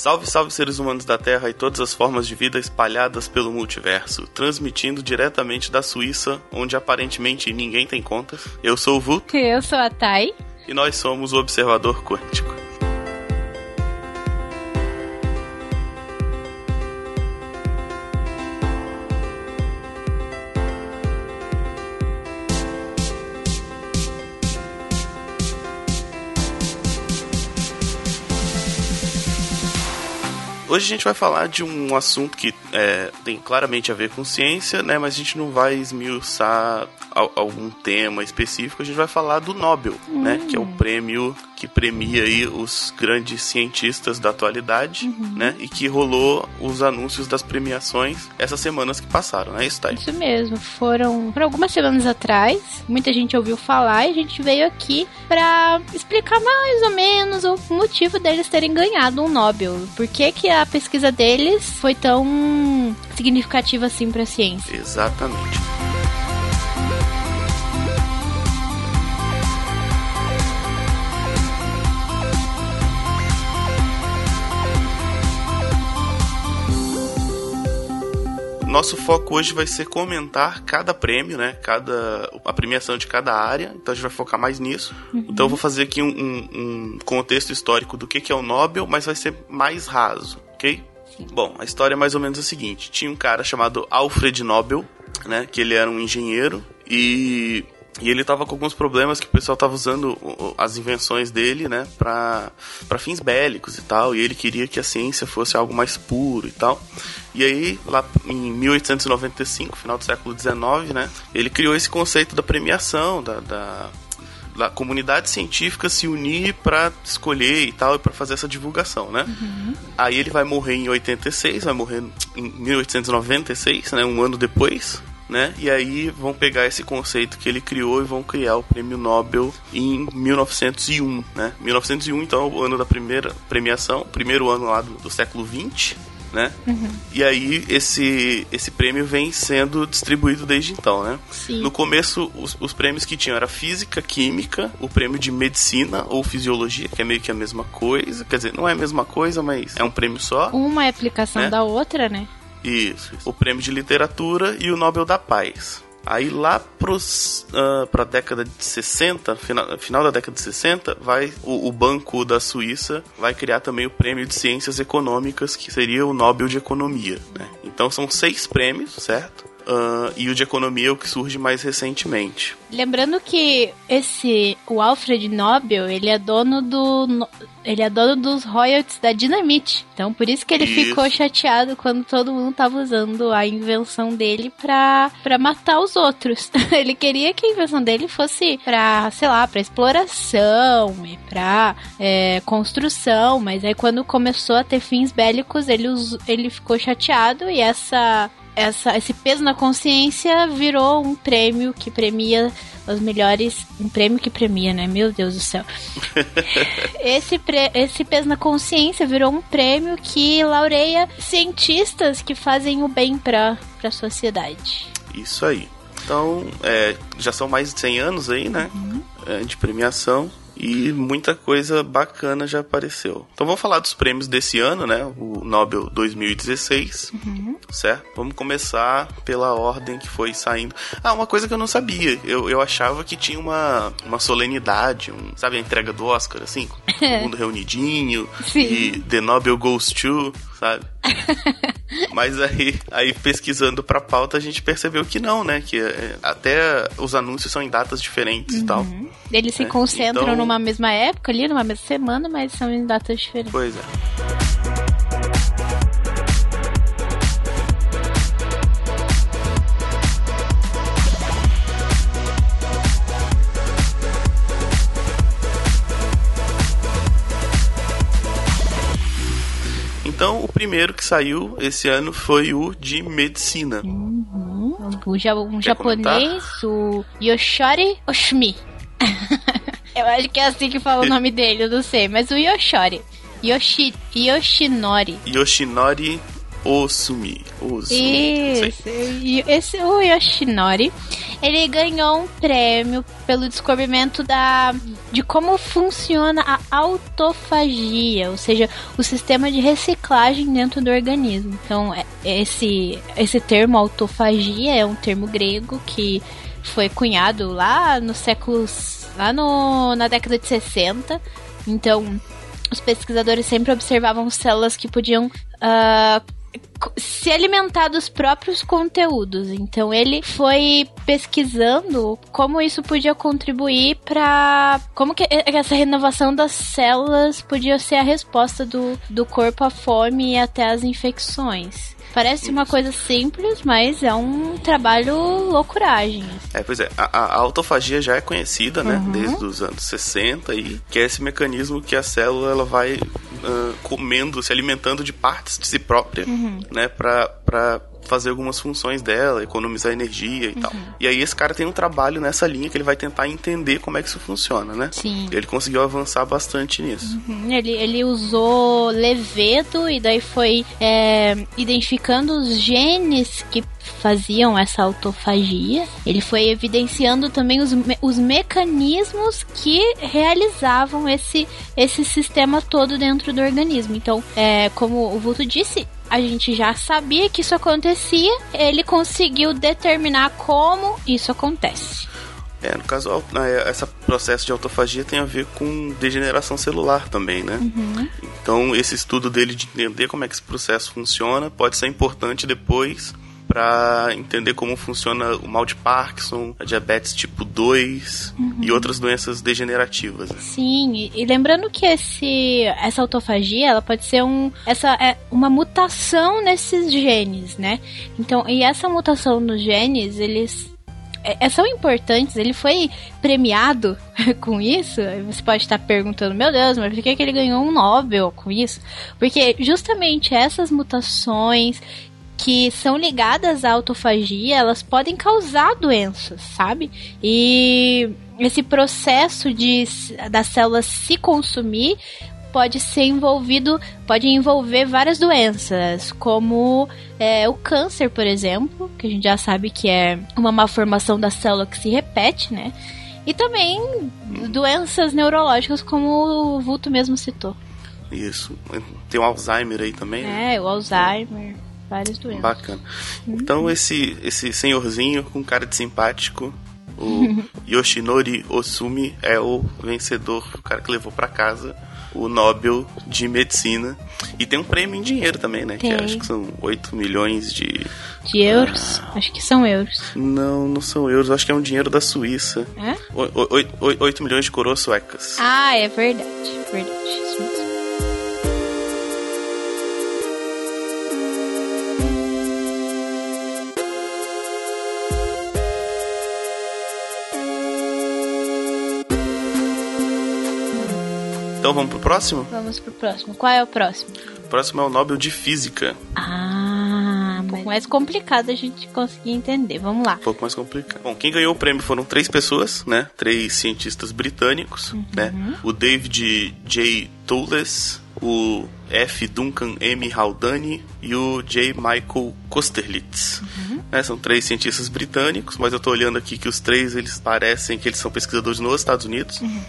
Salve, salve seres humanos da Terra e todas as formas de vida espalhadas pelo multiverso, transmitindo diretamente da Suíça, onde aparentemente ninguém tem contas. Eu sou o Vulto. Eu sou a Thay. E nós somos o Observador Quântico. Hoje a gente vai falar de um assunto que é, tem claramente a ver com ciência, né? Mas a gente não vai esmiuçar algum tema específico. A gente vai falar do Nobel, uhum. né? Que é o hum. prêmio que premia aí os grandes cientistas da atualidade, uhum. né? E que rolou os anúncios das premiações essas semanas que passaram, né? Isso, tá Isso mesmo. Foram por algumas semanas atrás. Muita gente ouviu falar e a gente veio aqui para explicar mais ou menos o motivo deles terem ganhado um Nobel. Por que, que a pesquisa deles foi tão significativa assim para a ciência? Exatamente. Nosso foco hoje vai ser comentar cada prêmio, né? Cada a premiação de cada área. Então a gente vai focar mais nisso. Uhum. Então eu vou fazer aqui um, um, contexto histórico do que, que é o Nobel, mas vai ser mais raso, ok? Sim. Bom, a história é mais ou menos a seguinte: tinha um cara chamado Alfred Nobel, né? Que ele era um engenheiro e e ele tava com alguns problemas que o pessoal tava usando as invenções dele, né, para fins bélicos e tal, e ele queria que a ciência fosse algo mais puro e tal. E aí, lá em 1895, final do século XIX, né, ele criou esse conceito da premiação, da, da da comunidade científica se unir para escolher e tal, e para fazer essa divulgação, né? Uhum. Aí ele vai morrer em 86, vai morrer em 1896, né? Um ano depois né? E aí vão pegar esse conceito que ele criou e vão criar o prêmio Nobel em 1901, né? 1901, então, é o ano da primeira premiação, primeiro ano lá do, do século 20, né? Uhum. E aí esse, esse prêmio vem sendo distribuído desde então, né? Sim. No começo, os, os prêmios que tinham era física, química, o prêmio de medicina ou fisiologia, que é meio que a mesma coisa. Quer dizer, não é a mesma coisa, mas é um prêmio só. Uma é aplicação né? da outra, né? Isso, isso, O prêmio de literatura e o Nobel da Paz. Aí lá pros, uh, pra década de 60, final, final da década de 60, vai o, o, Banco da Suíça vai criar também o prêmio de Ciências Econômicas, que seria o Nobel de Economia. Né? Então são seis prêmios, certo? Uh, e o de economia é o que surge mais recentemente. Lembrando que esse o Alfred Nobel ele é dono do ele é dono dos royalties da Dinamite. Então por isso que ele isso. ficou chateado quando todo mundo tava usando a invenção dele pra, pra matar os outros. ele queria que a invenção dele fosse pra, sei lá, pra exploração e pra é, construção. Mas aí quando começou a ter fins bélicos, ele, ele ficou chateado e essa essa, esse peso na consciência virou um prêmio que premia os melhores. Um prêmio que premia, né? Meu Deus do céu. esse, pre, esse peso na consciência virou um prêmio que laureia cientistas que fazem o bem para a sociedade. Isso aí. Então, é, já são mais de 100 anos aí, né? Uhum. É, de premiação e muita coisa bacana já apareceu. Então vamos falar dos prêmios desse ano, né? O Nobel 2016, uhum. certo? Vamos começar pela ordem que foi saindo. Ah, uma coisa que eu não sabia. Eu, eu achava que tinha uma, uma solenidade, um, sabe a entrega do Oscar, assim? Todo mundo reunidinho Sim. e The Nobel Goes To sabe? Mas aí, aí pesquisando pra pauta a gente percebeu que não, né? Que é, até os anúncios são em datas diferentes uhum. e tal. Eles se é, concentram então... numa mesma época ali, numa mesma semana, mas são em datas diferentes. Pois é. Então, o primeiro que saiu esse ano foi o de medicina. Uhum. O ja um japonês, comentar? o Yoshori Oshimi. eu acho que é assim que fala o nome dele, eu não sei, mas o Yoshori. Yoshi, Yoshinori. Yoshinori Osumi. Osumi. E esse, o Yoshinori, ele ganhou um prêmio pelo descobrimento da, de como funciona a autofagia, ou seja, o sistema de reciclagem dentro do organismo. Então, é, esse, esse termo autofagia é um termo grego que foi cunhado lá nos séculos. lá no, na década de 60. Então, os pesquisadores sempre observavam células que podiam uh, se alimentar dos próprios conteúdos. Então ele foi pesquisando como isso podia contribuir para como que essa renovação das células podia ser a resposta do, do corpo à fome e até às infecções. Parece uma coisa simples, mas é um trabalho loucuragem. É, pois é. A, a autofagia já é conhecida, né? Uhum. Desde os anos 60 e que é esse mecanismo que a célula ela vai uh, comendo, se alimentando de partes de si própria, uhum. né? Pra fazer algumas funções dela, economizar energia e uhum. tal. E aí esse cara tem um trabalho nessa linha que ele vai tentar entender como é que isso funciona, né? Sim. Ele conseguiu avançar bastante nisso. Uhum. Ele, ele usou levedo e daí foi é, identificando os genes que faziam essa autofagia. Ele foi evidenciando também os, me os mecanismos que realizavam esse, esse sistema todo dentro do organismo. Então, é, como o Vulto disse, a gente já sabia que isso acontecia, ele conseguiu determinar como isso acontece. É, no caso, é, esse processo de autofagia tem a ver com degeneração celular também, né? Uhum. Então, esse estudo dele de entender como é que esse processo funciona pode ser importante depois para entender como funciona o mal de Parkinson, a diabetes tipo 2 uhum. e outras doenças degenerativas. Né? Sim, e, e, lembrando que esse, essa autofagia, ela pode ser um, essa é uma mutação nesses genes, né? Então, e essa mutação nos genes, eles é, é são importantes, ele foi premiado com isso. Você pode estar perguntando, meu Deus, mas por que, que ele ganhou um Nobel com isso? Porque justamente essas mutações que são ligadas à autofagia, elas podem causar doenças, sabe? E esse processo de das células se consumir pode ser envolvido, pode envolver várias doenças, como é, o câncer, por exemplo, que a gente já sabe que é uma malformação da célula que se repete, né? E também doenças neurológicas, como o Vulto mesmo citou. Isso. Tem o Alzheimer aí também. Né? É, o Alzheimer várias doenças. Bacana. Uhum. Então esse esse senhorzinho com cara de simpático, o Yoshinori Osumi é o vencedor, o cara que levou para casa o Nobel de Medicina. E tem um prêmio em dinheiro também, né? Tem. Que acho que são 8 milhões de. De euros? Ah, acho que são euros. Não, não são euros. Acho que é um dinheiro da Suíça. É? 8, 8, 8 milhões de coroas suecas. Ah, é verdade. Verdade. Isso mesmo. Então vamos pro próximo? Vamos pro próximo. Qual é o próximo? O próximo é o Nobel de Física. Ah, um pouco mais complicado a gente conseguir entender. Vamos lá. Um pouco mais complicado. Bom, quem ganhou o prêmio foram três pessoas, né? Três cientistas britânicos, uhum. né? O David J. Toules, o F. Duncan M. Haldane e o J. Michael Kosterlitz. Uhum. Né, são três cientistas britânicos, mas eu estou olhando aqui que os três eles parecem que eles são pesquisadores nos Estados Unidos. Uhum.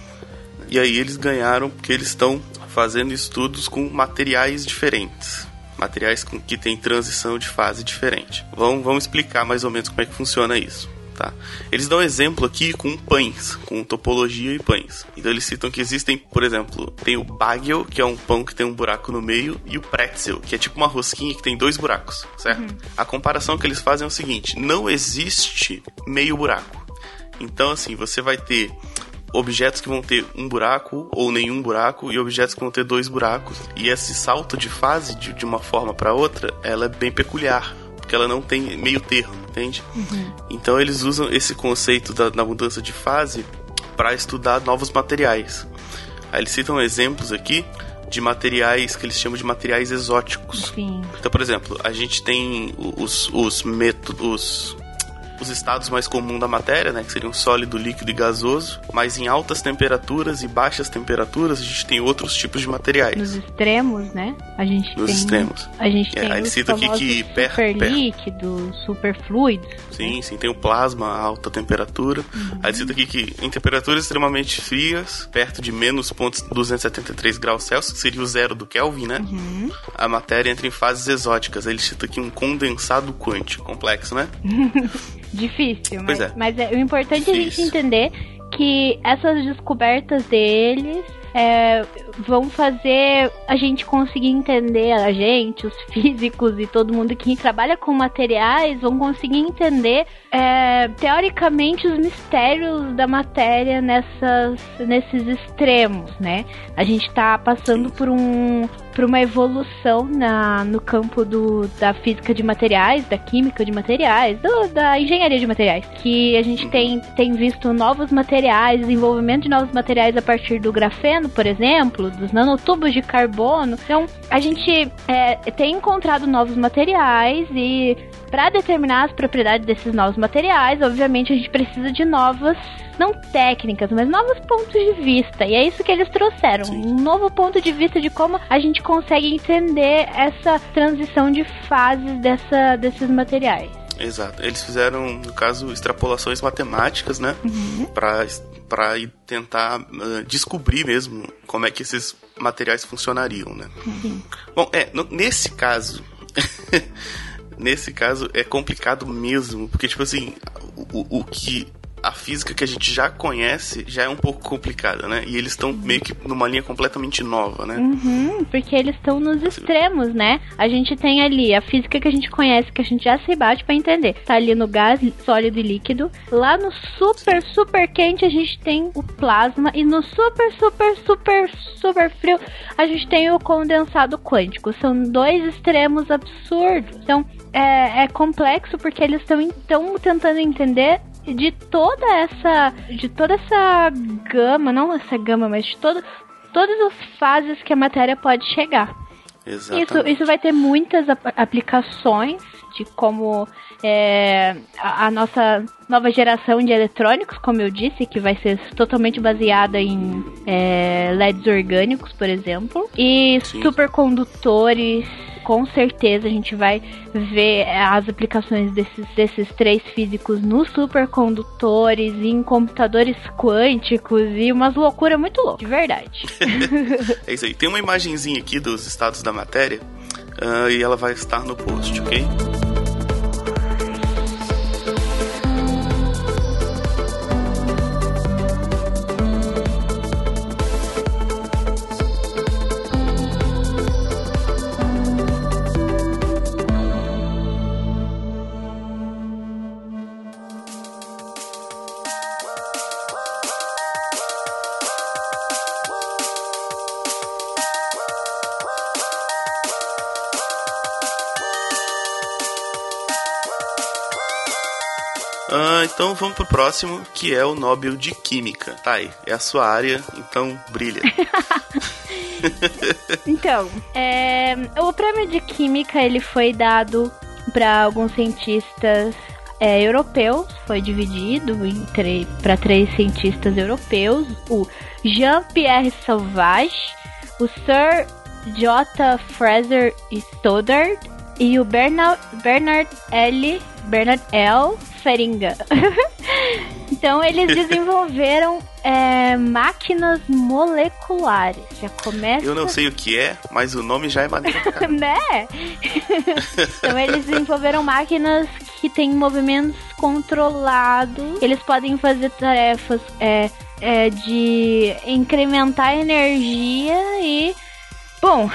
E aí eles ganharam porque eles estão fazendo estudos com materiais diferentes. Materiais com, que têm transição de fase diferente. Vamos, vamos explicar mais ou menos como é que funciona isso. Tá? Eles dão exemplo aqui com pães, com topologia e pães. Então eles citam que existem, por exemplo, tem o bagel, que é um pão que tem um buraco no meio, e o pretzel, que é tipo uma rosquinha que tem dois buracos, certo? Uhum. A comparação que eles fazem é o seguinte: não existe meio buraco. Então, assim, você vai ter objetos que vão ter um buraco ou nenhum buraco e objetos que vão ter dois buracos. E esse salto de fase de, de uma forma para outra, ela é bem peculiar, porque ela não tem meio termo, entende? Uhum. Então eles usam esse conceito da, da mudança de fase para estudar novos materiais. Aí eles citam exemplos aqui de materiais que eles chamam de materiais exóticos. Sim. Então, por exemplo, a gente tem os, os métodos os estados mais comuns da matéria, né, que seriam sólido, líquido e gasoso, mas em altas temperaturas e baixas temperaturas a gente tem outros tipos de materiais. Nos extremos, né? A gente Nos tem extremos. A gente É, tem aí os cita aqui que per- super per- líquidos, super fluidos. Sim, sim, tem o plasma a alta temperatura. Aí cita aqui que em temperaturas extremamente frias, perto de menos pontos 273 graus Celsius, que seria o zero do Kelvin, né? A matéria entra em fases exóticas. Aí ele cita aqui um condensado quântico. Complexo, né? Difícil, Pois mas, é. mas é, o importante é a gente Difícil. entender que essas descobertas deles é, vão fazer a gente conseguir entender, a gente, os físicos e todo mundo que trabalha com materiais, vão conseguir entender é, teoricamente os mistérios da matéria nessas, nesses extremos, né? A gente tá passando por um por uma evolução na, no campo do, da física de materiais, da química de materiais, do- da engenharia de materiais. Que a gente tem, tem visto novos materiais, desenvolvimento de novos materiais a partir do grafeno, por exemplo, dos nanotubos de carbono. Então, a gente é, tem encontrado novos materiais e para determinar as propriedades desses novos materiais, obviamente a gente precisa de novas, não técnicas, mas novos pontos de vista. E é isso que eles trouxeram, Sim. um novo ponto de vista de como a gente consegue entender essa transição de fases dessa, desses materiais. Exato. Eles fizeram, no caso, extrapolações matemáticas, né? Pra, pra ir tentar ah, descobrir mesmo como é que esses materiais funcionariam, né? Bom, é, no- nesse caso. nesse caso é complicado mesmo, porque, tipo assim, o, o que. A física que a gente já conhece já é um pouco complicada, né? E eles estão meio que numa linha completamente nova, né? Uhum, porque eles estão nos extremos, né? A gente tem ali a física que a gente conhece, que a gente já se bate pra entender. Tá ali no gás sólido e líquido. Lá no super, super quente a gente tem o plasma. E no super, super, super, super frio a gente tem o condensado quântico. São dois extremos absurdos. Então é, é complexo porque eles estão tentando entender de toda essa de toda essa gama, não essa gama, mas de todo, todas as fases que a matéria pode chegar. Isso, Exatamente. isso vai ter muitas ap- aplicações de como é, a, a nossa nova geração de eletrônicos, como eu disse, que vai ser totalmente baseada em é, LEDs orgânicos, por exemplo, e Sim. supercondutores. Com certeza a gente vai ver as aplicações desses, desses três físicos nos supercondutores, em computadores quânticos e umas loucuras muito loucas, de verdade. É isso aí. Tem uma imagenzinha aqui dos estados da matéria ah, e ela vai estar no post, ok? Vamos pro próximo, que é o Nobel de Química. Tá aí, é a sua área, então brilha. Então, é, o prêmio de química ele foi dado para alguns cientistas é, europeus, foi dividido para três cientistas europeus: o Jean-Pierre Sauvage, o Sir J. Fraser Stoddard e o Bernard, Bernard L. Bernard L. Feringa. então eles desenvolveram é, máquinas moleculares. Já começa. Eu não sei o que é, mas o nome já é maneiro. né? então eles desenvolveram máquinas que têm movimentos controlados. Eles podem fazer tarefas é, é, de incrementar a energia e. Bom,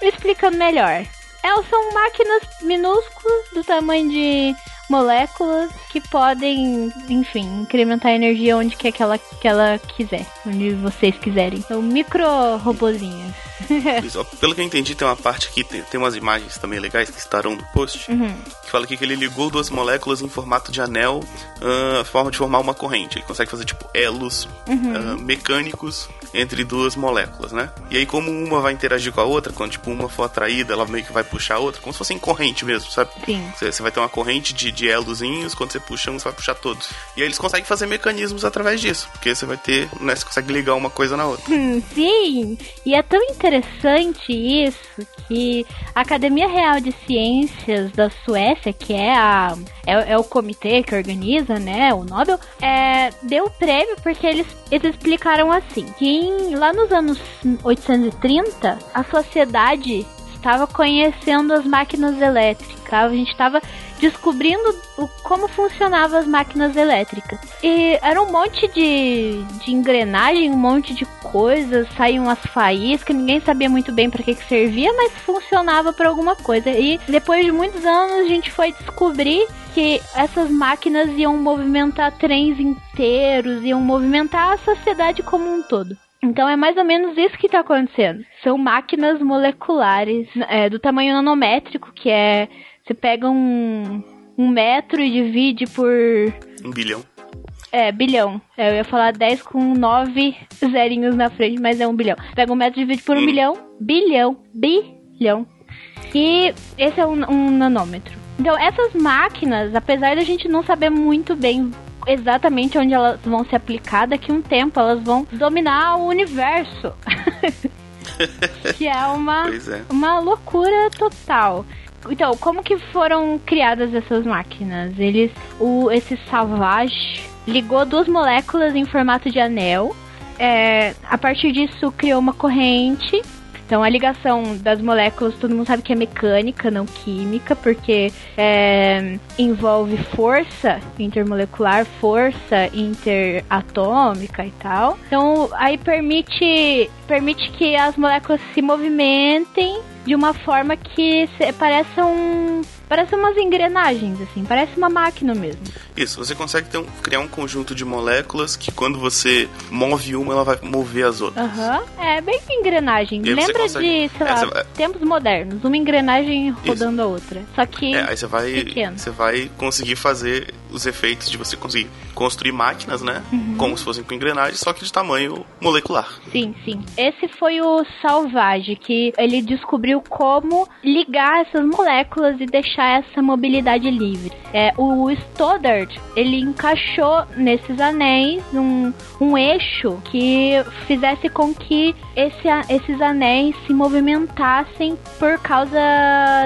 explicando melhor. Elas são máquinas minúsculas do tamanho de moléculas que podem, enfim, incrementar a energia onde quer que ela, que ela quiser, onde vocês quiserem. São micro robozinhos. Pelo que eu entendi, tem uma parte aqui, tem, tem umas imagens também legais que estarão no post, uhum. que fala aqui que ele ligou duas moléculas em formato de anel, uh, forma de formar uma corrente. Ele consegue fazer, tipo, elos uhum. uh, mecânicos entre duas moléculas, né? E aí, como uma vai interagir com a outra, quando, tipo, uma for atraída, ela meio que vai puxar a outra, como se fosse em corrente mesmo, sabe? Sim. Você, você vai ter uma corrente de, de elozinhos, quando você puxa um, você vai puxar todos. E aí eles conseguem fazer mecanismos através disso, porque você vai ter, né, você consegue ligar uma coisa na outra. Hum, sim, e é tão interessante isso que a Academia Real de Ciências da Suécia, que é, a, é, é o comitê que organiza, né, o Nobel, é, deu o prêmio porque eles, eles explicaram assim, que em, lá nos anos 830, a sociedade estava conhecendo as máquinas elétricas, a gente estava descobrindo o, como funcionavam as máquinas elétricas. E era um monte de, de engrenagem, um monte de coisas, saíam as faíscas, ninguém sabia muito bem para que, que servia, mas funcionava para alguma coisa. E depois de muitos anos a gente foi descobrir que essas máquinas iam movimentar trens inteiros, iam movimentar a sociedade como um todo. Então é mais ou menos isso que está acontecendo. São máquinas moleculares é, do tamanho nanométrico, que é você pega um, um metro e divide por. Um bilhão. É, bilhão. É, eu ia falar 10 com 9 zerinhos na frente, mas é um bilhão. Pega um metro e divide por um hum. bilhão. Bilhão. Bilhão. E esse é um, um nanômetro. Então, essas máquinas, apesar da gente não saber muito bem exatamente onde elas vão se aplicar, daqui a um tempo elas vão dominar o universo. que é uma, é. uma loucura total. Então, como que foram criadas essas máquinas? Eles, o, esse Savage ligou duas moléculas em formato de anel. É, a partir disso criou uma corrente então a ligação das moléculas, todo mundo sabe que é mecânica, não química, porque é, envolve força intermolecular, força interatômica e tal. Então aí permite, permite que as moléculas se movimentem de uma forma que parece um Parece umas engrenagens, assim, parece uma máquina mesmo. Isso, você consegue um, criar um conjunto de moléculas que quando você move uma, ela vai mover as outras. Aham, uhum. é bem que engrenagem. Lembra consegue... de, sei é, lá, vai... tempos modernos, uma engrenagem rodando Isso. a outra. Só que. É, aí você vai. Pequeno. Você vai conseguir fazer os efeitos de você conseguir construir máquinas, né? Uhum. Como se fossem com engrenagens, só que de tamanho molecular. Sim, sim. Esse foi o Salvage, que ele descobriu como ligar essas moléculas e deixar essa mobilidade livre. É, o Stoddard, ele encaixou nesses anéis um, um eixo que fizesse com que esse, esses anéis se movimentassem por causa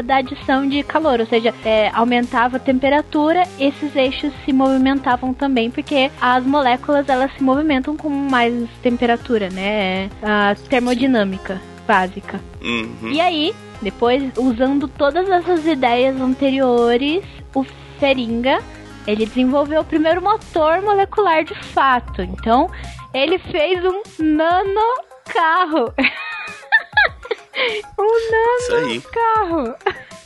da adição de calor, ou seja, é, aumentava a temperatura, esses eixos eixos se movimentavam também, porque as moléculas elas se movimentam com mais temperatura, né? A termodinâmica básica. Uhum. E aí, depois, usando todas essas ideias anteriores, o Feringa ele desenvolveu o primeiro motor molecular de fato. Então, ele fez um nano carro. um nano carro.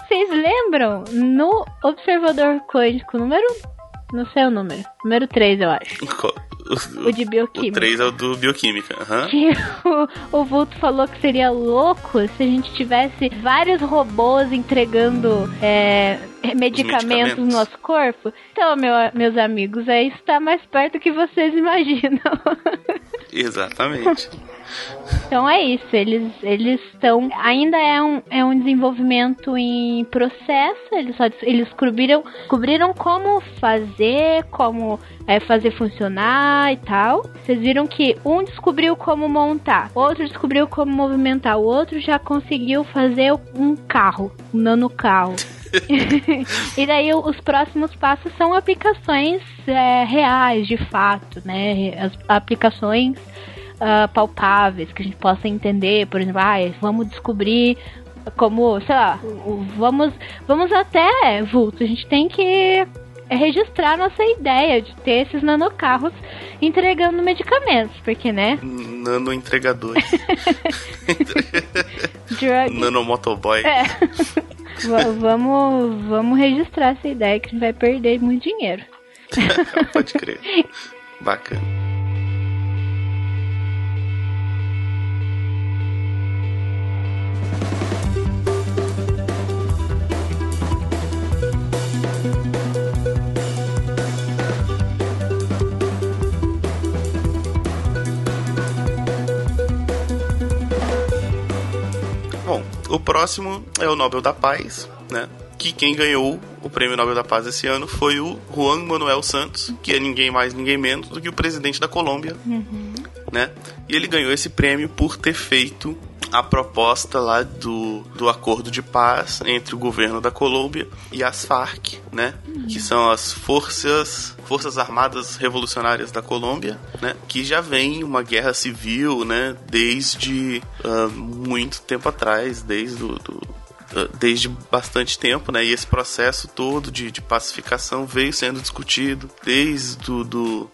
Vocês lembram? No observador quântico número não sei o número. Número 3, eu acho. O, o de bioquímica. O 3 é o do bioquímica. Uhum. Que o, o Vulto falou que seria louco se a gente tivesse vários robôs entregando é, medicamentos, medicamentos, no nosso corpo. Então, meu, meus amigos, é está mais perto do que vocês imaginam. Exatamente. Então é isso, eles eles estão ainda é um, é um desenvolvimento em processo, eles só eles cobriram cobriram como fazer, como é, fazer funcionar e tal. Vocês viram que um descobriu como montar, outro descobriu como movimentar, o outro já conseguiu fazer um carro, um nano carro. e daí os próximos passos são aplicações é, reais, de fato, né? As aplicações uh, palpáveis que a gente possa entender, por exemplo, ah, vamos descobrir como, sei lá, vamos, vamos até, Vulto, a gente tem que registrar nossa ideia de ter esses nanocarros entregando medicamentos, porque, né? Nano entregadores. Nano motoboy. É. vamos, vamos registrar essa ideia que a gente vai perder muito dinheiro. Pode crer. Bacana. O próximo é o Nobel da Paz, né? Que quem ganhou o Prêmio Nobel da Paz esse ano foi o Juan Manuel Santos, que é ninguém mais, ninguém menos do que o presidente da Colômbia, uhum. né? E ele ganhou esse prêmio por ter feito a proposta lá do, do acordo de paz entre o governo da Colômbia e as Farc, né? Que são as forças forças armadas revolucionárias da Colômbia, né? Que já vem uma guerra civil, né? Desde uh, muito tempo atrás, desde do, ah, desde bastante tempo, né? E esse processo todo de, de pacificação veio sendo discutido desde do, do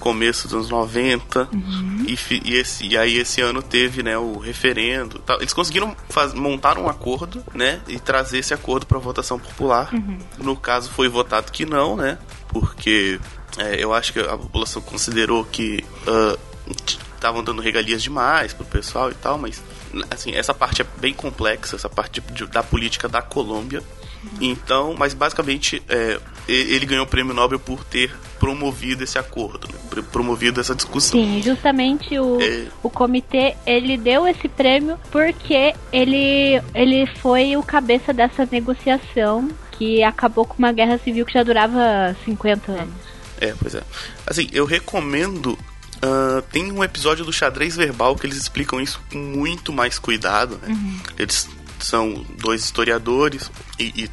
começo dos anos 90 uhum. e, e, esse, e aí esse ano teve né, o referendo tal. eles conseguiram faz, montar um acordo né e trazer esse acordo para votação popular uhum. no caso foi votado que não né porque é, eu acho que a população considerou que estavam uh, dando regalias demais pro pessoal e tal mas assim essa parte é bem complexa essa parte de, de, da política da Colômbia então, mas basicamente é, ele ganhou o prêmio Nobel por ter promovido esse acordo, né? promovido essa discussão. Sim, justamente o, é... o comitê ele deu esse prêmio porque ele, ele foi o cabeça dessa negociação que acabou com uma guerra civil que já durava 50 anos. É, pois é. Assim, eu recomendo Uh, tem um episódio do xadrez verbal que eles explicam isso com muito mais cuidado. Né? Uhum. Eles são dois historiadores e, e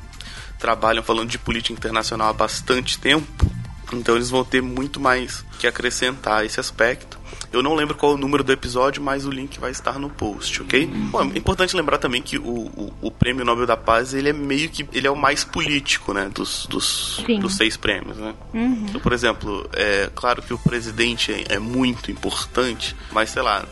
trabalham falando de política internacional há bastante tempo. Então eles vão ter muito mais que acrescentar esse aspecto. Eu não lembro qual é o número do episódio, mas o link vai estar no post, ok? Bom, é importante lembrar também que o, o, o, Prêmio Nobel da Paz, ele é meio que... Ele é o mais político, né? Dos, dos, dos seis prêmios, né? Uhum. Então, por exemplo, é claro que o presidente é, é muito importante, mas, sei lá,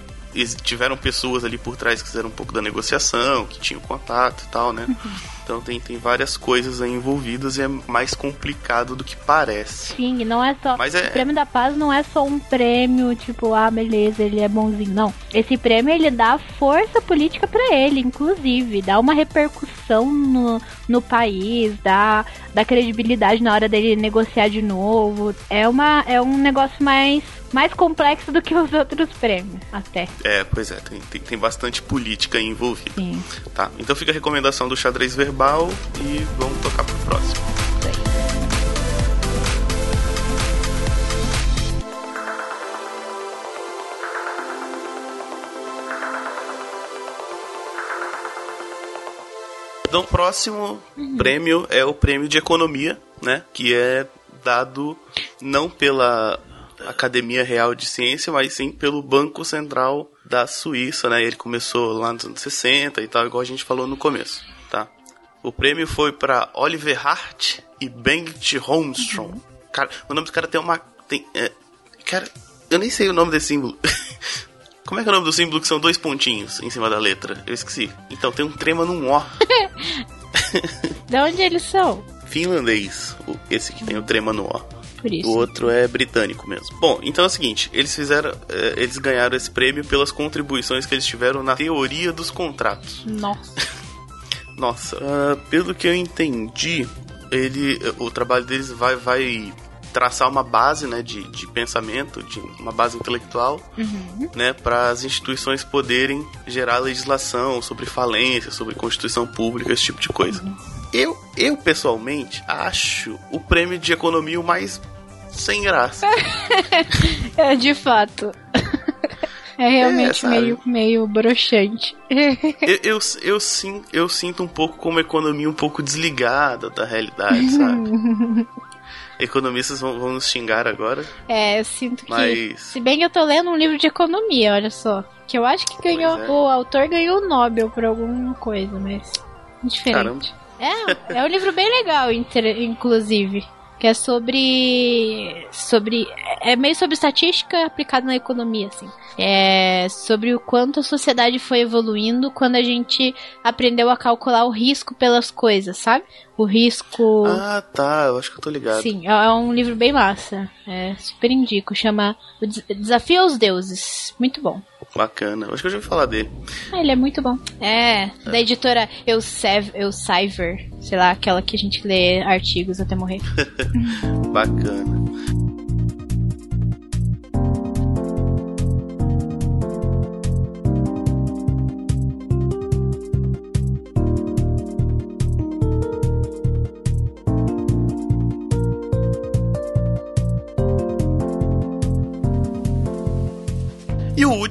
tiveram pessoas ali por trás que fizeram um pouco da negociação, que tinham contato e tal, né? Uhum. Então tem, tem várias coisas aí envolvidas e é mais complicado do que parece. Sim, não é só. Mas é... O prêmio da paz não é só um prêmio, tipo, ah, beleza, ele é bonzinho. Não. Esse prêmio ele dá força política para ele, inclusive. Dá uma repercussão no, no país, dá, dá credibilidade na hora dele negociar de novo. É, uma, é um negócio mais mais complexo do que os outros prêmios, até. É, pois é, tem, tem, tem bastante política envolvida. Sim. Tá, então fica a recomendação do xadrez verbal e vamos tocar pro próximo. Então, o próximo uhum. prêmio é o prêmio de economia, né? Que é dado não pela Academia Real de Ciência, mas sim pelo Banco Central da Suíça, né? Ele começou lá nos anos 60 e tal, igual a gente falou no começo? O prêmio foi para Oliver Hart e Bengt Holmstrom. Uhum. Cara, o nome dos cara tem uma tem é, cara, eu nem sei o nome desse símbolo. Como é que é o nome do símbolo que são dois pontinhos em cima da letra? Eu esqueci. Então tem um trema num O. de onde eles são? Finlandês, esse que tem o trema no O por isso. O outro é britânico mesmo. Bom, então é o seguinte, eles fizeram, é, eles ganharam esse prêmio pelas contribuições que eles tiveram na teoria dos contratos. Nossa. Nossa, uh, pelo que eu entendi, ele, o trabalho deles vai, vai traçar uma base né, de, de pensamento, de uma base intelectual, uhum. né, para as instituições poderem gerar legislação sobre falência, sobre constituição pública, esse tipo de coisa. Uhum. Eu, eu pessoalmente acho o prêmio de economia o mais sem graça. é, de fato. É realmente é, meio, meio broxante. eu, eu, eu, sim, eu sinto um pouco como economia um pouco desligada da realidade, sabe? Economistas vão, vão nos xingar agora. É, eu sinto que. Mas... Se bem que eu tô lendo um livro de economia, olha só. Que eu acho que ganhou. É. O autor ganhou o Nobel por alguma coisa, mas. Diferente. Caramba. É, é um livro bem legal, inclusive. Que é sobre. sobre. É meio sobre estatística aplicada na economia, assim. É sobre o quanto a sociedade foi evoluindo quando a gente aprendeu a calcular o risco pelas coisas, sabe? O risco. Ah, tá, eu acho que eu tô ligado. Sim, é um livro bem massa. É super indico. Chama O Desafio aos Deuses. Muito bom. Bacana. Acho que eu já ouvi falar dele. Ah, ele é muito bom. É, é. da editora Elsevier, sei lá, aquela que a gente lê artigos até morrer. Bacana.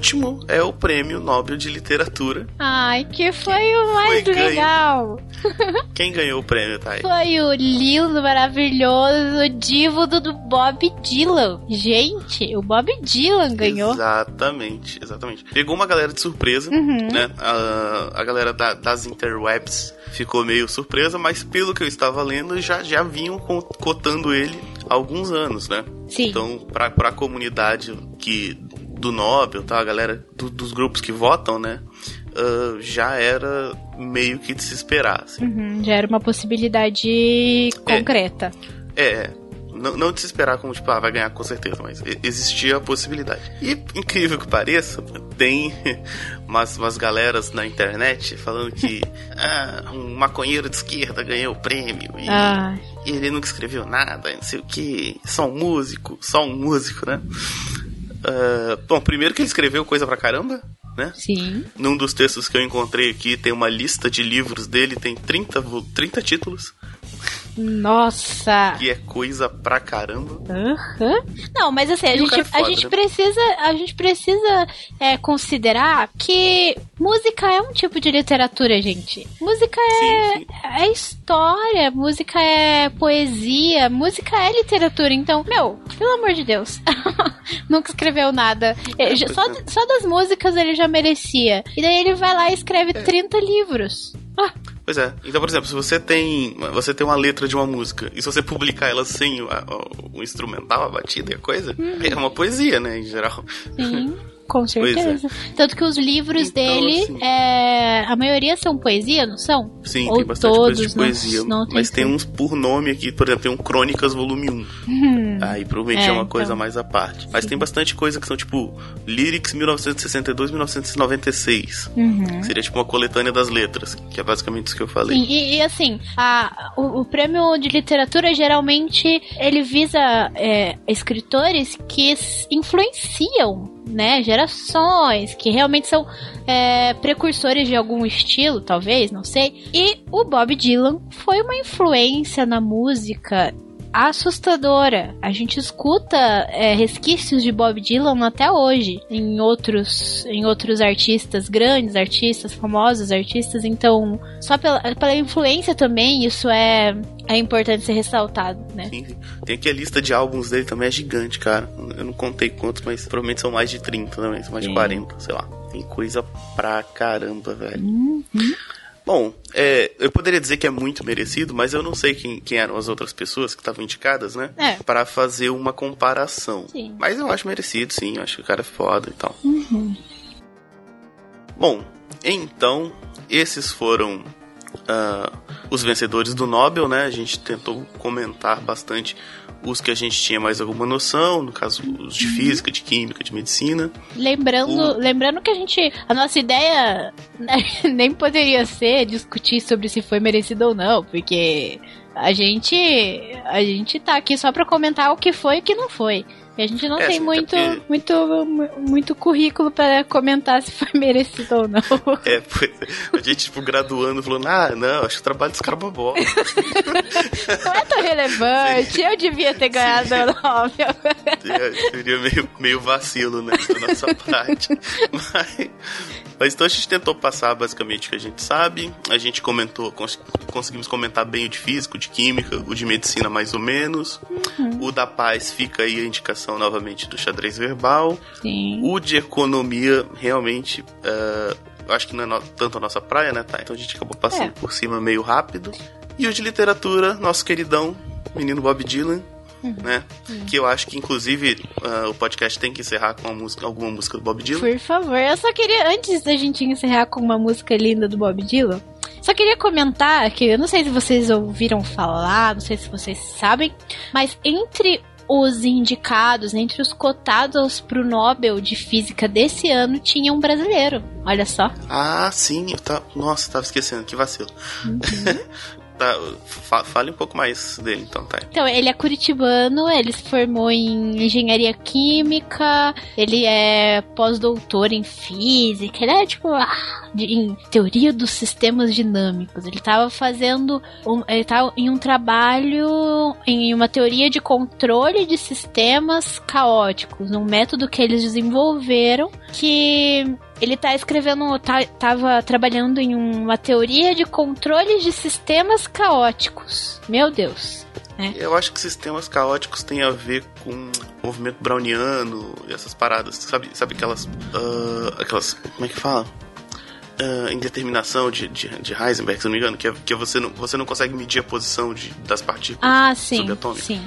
Último é o Prêmio Nobel de Literatura. Ai, que foi o mais foi legal. Quem ganhou o prêmio, Thay? Foi o lindo, maravilhoso, divo do Bob Dylan. Gente, o Bob Dylan ganhou. Exatamente, exatamente. Pegou uma galera de surpresa, uhum. né? A, a galera da, das interwebs ficou meio surpresa, mas pelo que eu estava lendo, já, já vinham cotando ele há alguns anos, né? Sim. Então, para a comunidade que do Nobel, tá? A galera do, dos grupos que votam, né? Uh, já era meio que de se esperar. Assim. Uhum, já era uma possibilidade concreta. É, é não, não de se esperar como, tipo, ah, vai ganhar com certeza, mas existia a possibilidade. E, incrível que pareça, tem umas, umas galeras na internet falando que ah, um maconheiro de esquerda ganhou o prêmio e, ah. e ele nunca escreveu nada, não sei o que, só um músico, só um músico, né? Uh, bom, primeiro que ele escreveu coisa pra caramba, né? Sim. Num dos textos que eu encontrei aqui, tem uma lista de livros dele, tem 30, 30 títulos. Nossa! Que é coisa pra caramba. Uhum. Não, mas assim, a gente, é foda, a gente né? precisa, a gente precisa é, considerar que música é um tipo de literatura, gente. Música é, sim, sim. é história, música é poesia, música é literatura. Então, meu, pelo amor de Deus, nunca escreveu nada. É, só, só das músicas ele já merecia. E daí ele vai lá e escreve é. 30 livros. Ah. Pois é. Então, por exemplo, se você tem você tem uma letra de uma música e se você publicar ela sem o, o, o instrumental, a batida e a coisa, uhum. é uma poesia, né, em geral. Sim. Com é. certeza. É. Tanto que os livros então, dele, assim, é, a maioria são poesia, não são? Sim, Ou tem bastante coisa de poesia. Não, não mas tem uns por nome aqui, por exemplo, tem um Crônicas Volume 1. Uhum. Aí provavelmente é, é uma coisa então. mais à parte. Mas Sim. tem bastante coisa que são tipo Lyrics 1962-1996. Uhum. Seria tipo uma coletânea das letras, que é basicamente isso que eu falei. Sim, e, e assim, a, o, o, prêmio de literatura geralmente ele visa é, escritores que influenciam né, gerações, que realmente são é, precursores de algum estilo, talvez, não sei. E o Bob Dylan foi uma influência na música assustadora. A gente escuta é, resquícios de Bob Dylan até hoje em outros, em outros artistas, grandes artistas, famosos artistas. Então, só pela, pela influência também, isso é, é importante ser ressaltado, né? Sim, sim. Tem aqui a lista de álbuns dele também é gigante, cara. Eu não contei quantos, mas provavelmente são mais de 30 também, são mais sim. de 40, sei lá. Tem coisa pra caramba, velho. Uhum. Bom, é, eu poderia dizer que é muito merecido, mas eu não sei quem, quem eram as outras pessoas que estavam indicadas, né? É. Para fazer uma comparação. Sim. Mas eu acho merecido, sim. Eu acho que o cara é foda e tal. Uhum. Bom, então, esses foram uh, os vencedores do Nobel, né? A gente tentou comentar bastante os que a gente tinha mais alguma noção, no caso os de física, de química, de medicina. Lembrando, o... lembrando que a gente, a nossa ideia nem poderia ser discutir sobre se foi merecido ou não, porque a gente a gente tá aqui só para comentar o que foi e o que não foi. E a gente não é, tem assim, muito, porque... muito, muito currículo para comentar se foi merecido ou não. É, a gente, tipo, graduando, falando, ah, não, acho que o trabalho dos caras é bom. não é tão relevante, Sim. eu devia ter ganhado o Nobel. Seria meio, meio vacilo, né, da nossa parte. Mas, mas então a gente tentou passar basicamente o que a gente sabe. A gente comentou, cons conseguimos comentar bem o de físico, o de química, o de medicina mais ou menos. Uhum. O da paz fica aí a indicação novamente do xadrez verbal. Sim. O de economia, realmente. Uh, acho que não é no, tanto a nossa praia, né, tá? Então a gente acabou passando é. por cima meio rápido. E o de literatura, nosso queridão, menino Bob Dylan, uhum. né? Uhum. Que eu acho que, inclusive, uh, o podcast tem que encerrar com música, alguma música do Bob Dylan. Por favor, eu só queria, antes da gente encerrar com uma música linda do Bob Dylan, só queria comentar que eu não sei se vocês ouviram falar, não sei se vocês sabem, mas entre os indicados, entre os cotados para o Nobel de Física desse ano, tinha um brasileiro. Olha só. Ah, sim. Eu tá... Nossa, tava esquecendo. Que vacilo. Uhum. Tá, fa fale um pouco mais dele, então, tá? Então, ele é curitibano, ele se formou em engenharia química, ele é pós-doutor em física, ele é tipo, ah, de, em teoria dos sistemas dinâmicos. Ele estava fazendo, um, ele tava em um trabalho em uma teoria de controle de sistemas caóticos, um método que eles desenvolveram que ele tá escrevendo, tá, tava trabalhando em uma teoria de controle de sistemas caóticos. Meu Deus. Né? Eu acho que sistemas caóticos têm a ver com movimento browniano e essas paradas. Sabe, sabe aquelas. Uh, aquelas. Como é que fala? Uh, indeterminação de, de, de, Heisenberg, se não me engano, que é, que é você, não, você não consegue medir a posição de, das partículas ah, sim, subatômicas. Sim.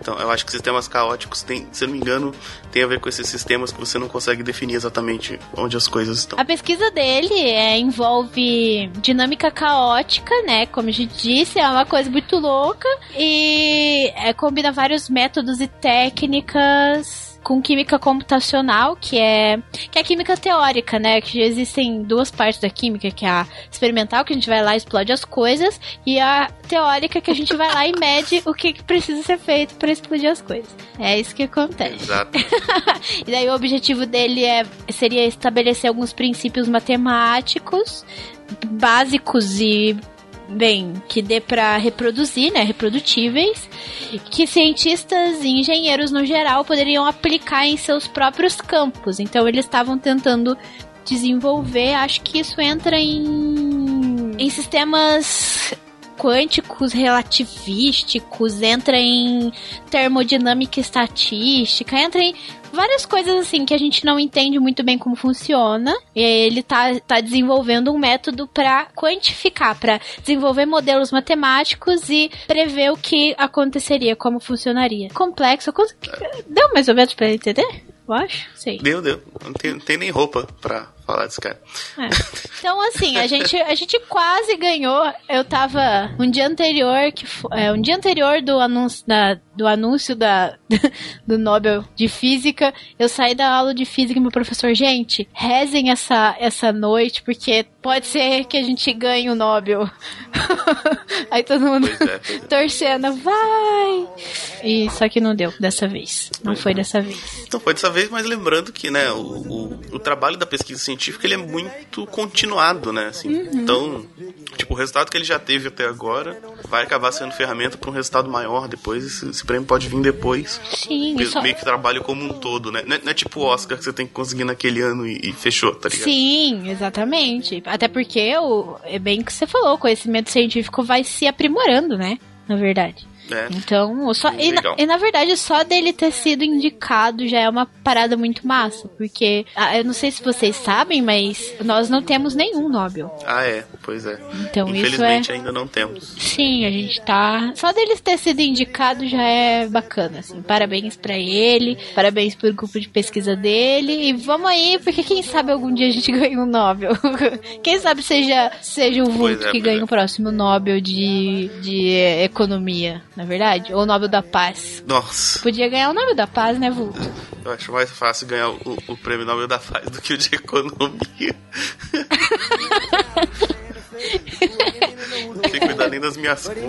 Então, eu acho que sistemas caóticos tem, se não me engano, tem a ver com esses sistemas que você não consegue definir exatamente onde as coisas estão. A pesquisa dele é, envolve dinâmica caótica, né? Como a gente disse, é uma coisa muito louca e é, combina vários métodos e técnicas com química computacional, que é que é a química teórica, né? Que existem duas partes da química, que é a experimental, que a gente vai lá e explode as coisas, e a teórica, que a gente vai lá e mede o que precisa ser feito para explodir as coisas. É isso que acontece. Exato. e daí o objetivo dele é seria estabelecer alguns princípios matemáticos básicos e bem, que dê para reproduzir, né, reprodutíveis, que cientistas e engenheiros no geral poderiam aplicar em seus próprios campos. Então eles estavam tentando desenvolver, acho que isso entra em em sistemas quânticos relativísticos, entra em termodinâmica estatística, entra em várias coisas assim que a gente não entende muito bem como funciona. E ele tá, tá desenvolvendo um método para quantificar, para desenvolver modelos matemáticos e prever o que aconteceria, como funcionaria. Complexo. Deu mais ou menos pra entender? Eu acho? Sei. Deu, deu. Não tem, não tem nem roupa pra falar desse cara. É. Então, assim, a gente, a gente quase ganhou. Eu tava um dia anterior, que é, um dia anterior do anúncio da, do anúncio da, do Nobel de Física, eu saí da aula de Física e meu professor, gente, rezem essa, essa noite, porque pode ser que a gente ganhe o Nobel. Aí todo mundo pois é, pois é. torcendo, vai! E só que não deu dessa vez. Não foi é. dessa vez. Então foi dessa vez, mas lembrando que, né, o, o, o trabalho da pesquisa científica ele é muito continuado, né? Assim, uhum. Então, tipo, o resultado que ele já teve até agora vai acabar sendo ferramenta para um resultado maior depois. Esse, esse, prêmio pode vir depois. Sim. Meio, só... meio que trabalho como um todo, né? Não é, não é tipo o Oscar que você tem que conseguir naquele ano e, e, fechou, tá ligado? Sim, exatamente. Até porque o, é bem que você falou, o conhecimento científico vai se aprimorando, né? Na verdade. É. Então, só, e na, e, na, verdade, só dele ter sido indicado já é uma parada muito massa. Porque, ah, eu não sei se vocês sabem, mas nós não temos nenhum Nobel. Ah, é, pois é. Então, Infelizmente isso é... ainda não temos. Sim, a gente tá. Só dele ter sido indicado já é bacana, assim. Parabéns para ele, parabéns pro grupo de pesquisa dele. E vamos aí, porque quem sabe algum dia a gente ganha um Nobel. quem sabe seja, seja o Vulto é, que ganhe é. o próximo Nobel de, de economia na verdade? Ou o Nobel da Paz. Nossa. Podia ganhar o Nobel da Paz, né, Vulto? Eu acho mais fácil ganhar o, o prêmio Nobel da Paz do que o de economia. Não tem que cuidar nem das minhas contas.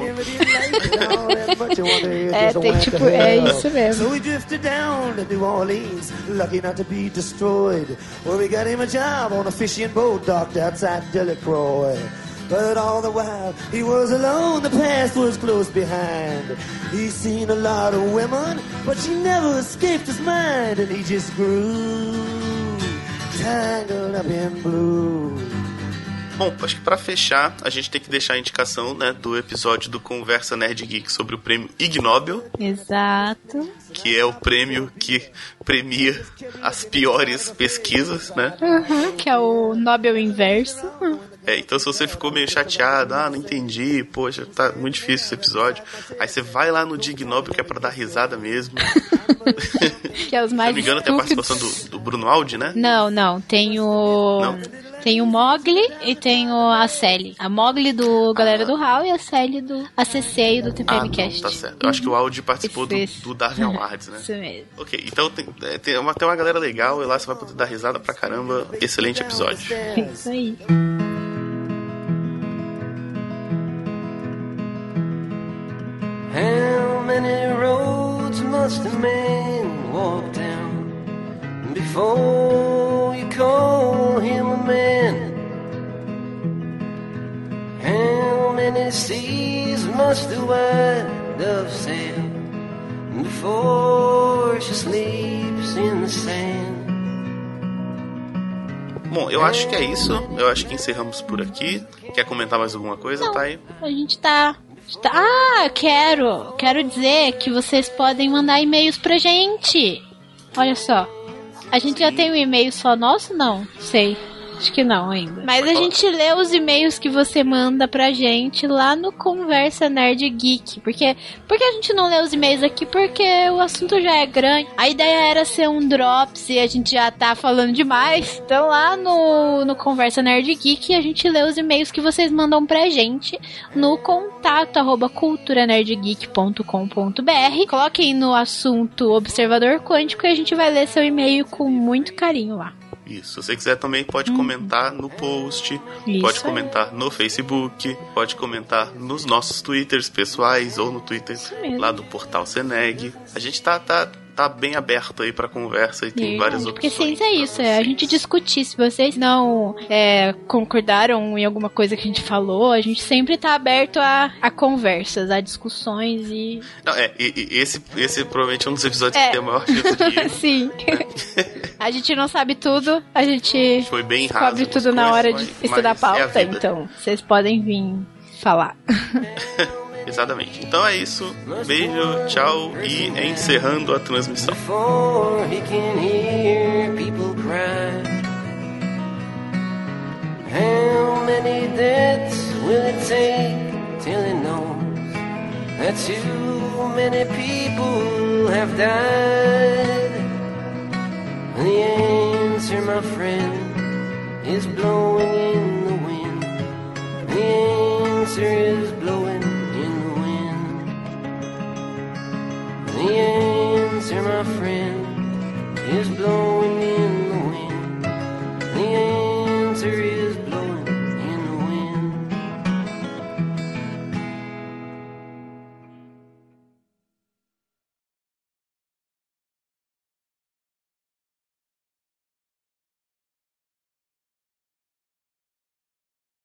é, tem tipo, é isso mesmo. So we drifted down to New Orleans, lucky not to be destroyed. Where we got him a job on a fishing boat docked outside Delacroix. But all the while he was alone, the past was close behind. He's seen a lot of women, but she never escaped his mind, and he just grew tangled up in blue. Bom, acho que para fechar, a gente tem que deixar a indicação, né, do episódio do Conversa Nerd Geek sobre o prêmio Ig Nobel. Exato. Que é o prêmio que premia as piores pesquisas, né? Uhum, que é o Nobel Inverso. É, então se você ficou meio chateado, ah, não entendi, poxa, tá muito difícil esse episódio. Aí você vai lá no Dignóbio, que é pra dar risada mesmo. que é os mais. Se não me engano, tem a participação do, do Bruno Aldi, né? Não, não. Tem o. Não. Tem o Mogli e tem o, a Sally. A Mogli do Galera ah. do Hall e a Sally do ACC e do TPMcast. Ah, tá certo. Eu acho que o Audi participou do, do Darwin Awards, né? Isso mesmo. Ok, então tem, é, tem, uma, tem uma galera legal e lá você vai poder dar risada pra caramba. Excelente episódio. Isso aí. How many roads must a man walk down? Before you call him a man? How many seas must the white dove sail before she sleeps in the sand? Bom, eu acho que é isso. Eu acho que encerramos por aqui. Quer comentar mais alguma coisa, Não, tá aí? A gente tá. tá- Ah, quero! Quero dizer que vocês podem mandar e-mails pra gente. Olha só. A gente já tem um e-mail só nosso? Não, sei. Acho que não ainda. Mas a gente lê os e-mails que você manda pra gente lá no Conversa Nerd Geek. Porque, porque a gente não lê os e-mails aqui? Porque o assunto já é grande. A ideia era ser um drops e a gente já tá falando demais. Então lá no, no Conversa Nerd Geek a gente lê os e-mails que vocês mandam pra gente no contato arroba culturanerdgeek.com.br. Coloquem no assunto Observador Quântico e a gente vai ler seu e-mail com muito carinho lá. Isso. Se você quiser também pode comentar no post, Uhum. Isso pode comentar no Facebook, pode comentar nos nossos twitters pessoais ou no Twitter lá do portal Seneg. A gente tá, tá, tá bem aberto aí pra conversa e tem várias Porque opções. ciência é isso, é a gente discutir. Se vocês não é, concordaram em alguma coisa que a gente falou, a gente sempre tá aberto a, a conversas, a discussões e. Não, é, e, e esse, esse provavelmente é um dos episódios É. que tem a maior chance de Sim. a gente não sabe tudo, a gente Foi bem descobre tudo na coisas, hora mas- de estudar mas é a pauta, vida. então vocês podem vir falar. Então é isso. Beijo, tchau e encerrando a transmissão. How many deaths will it take till he knows that too many people have died? The answer, my friend, is blowing in the wind. The answer is The answer, my friend, is blowing in.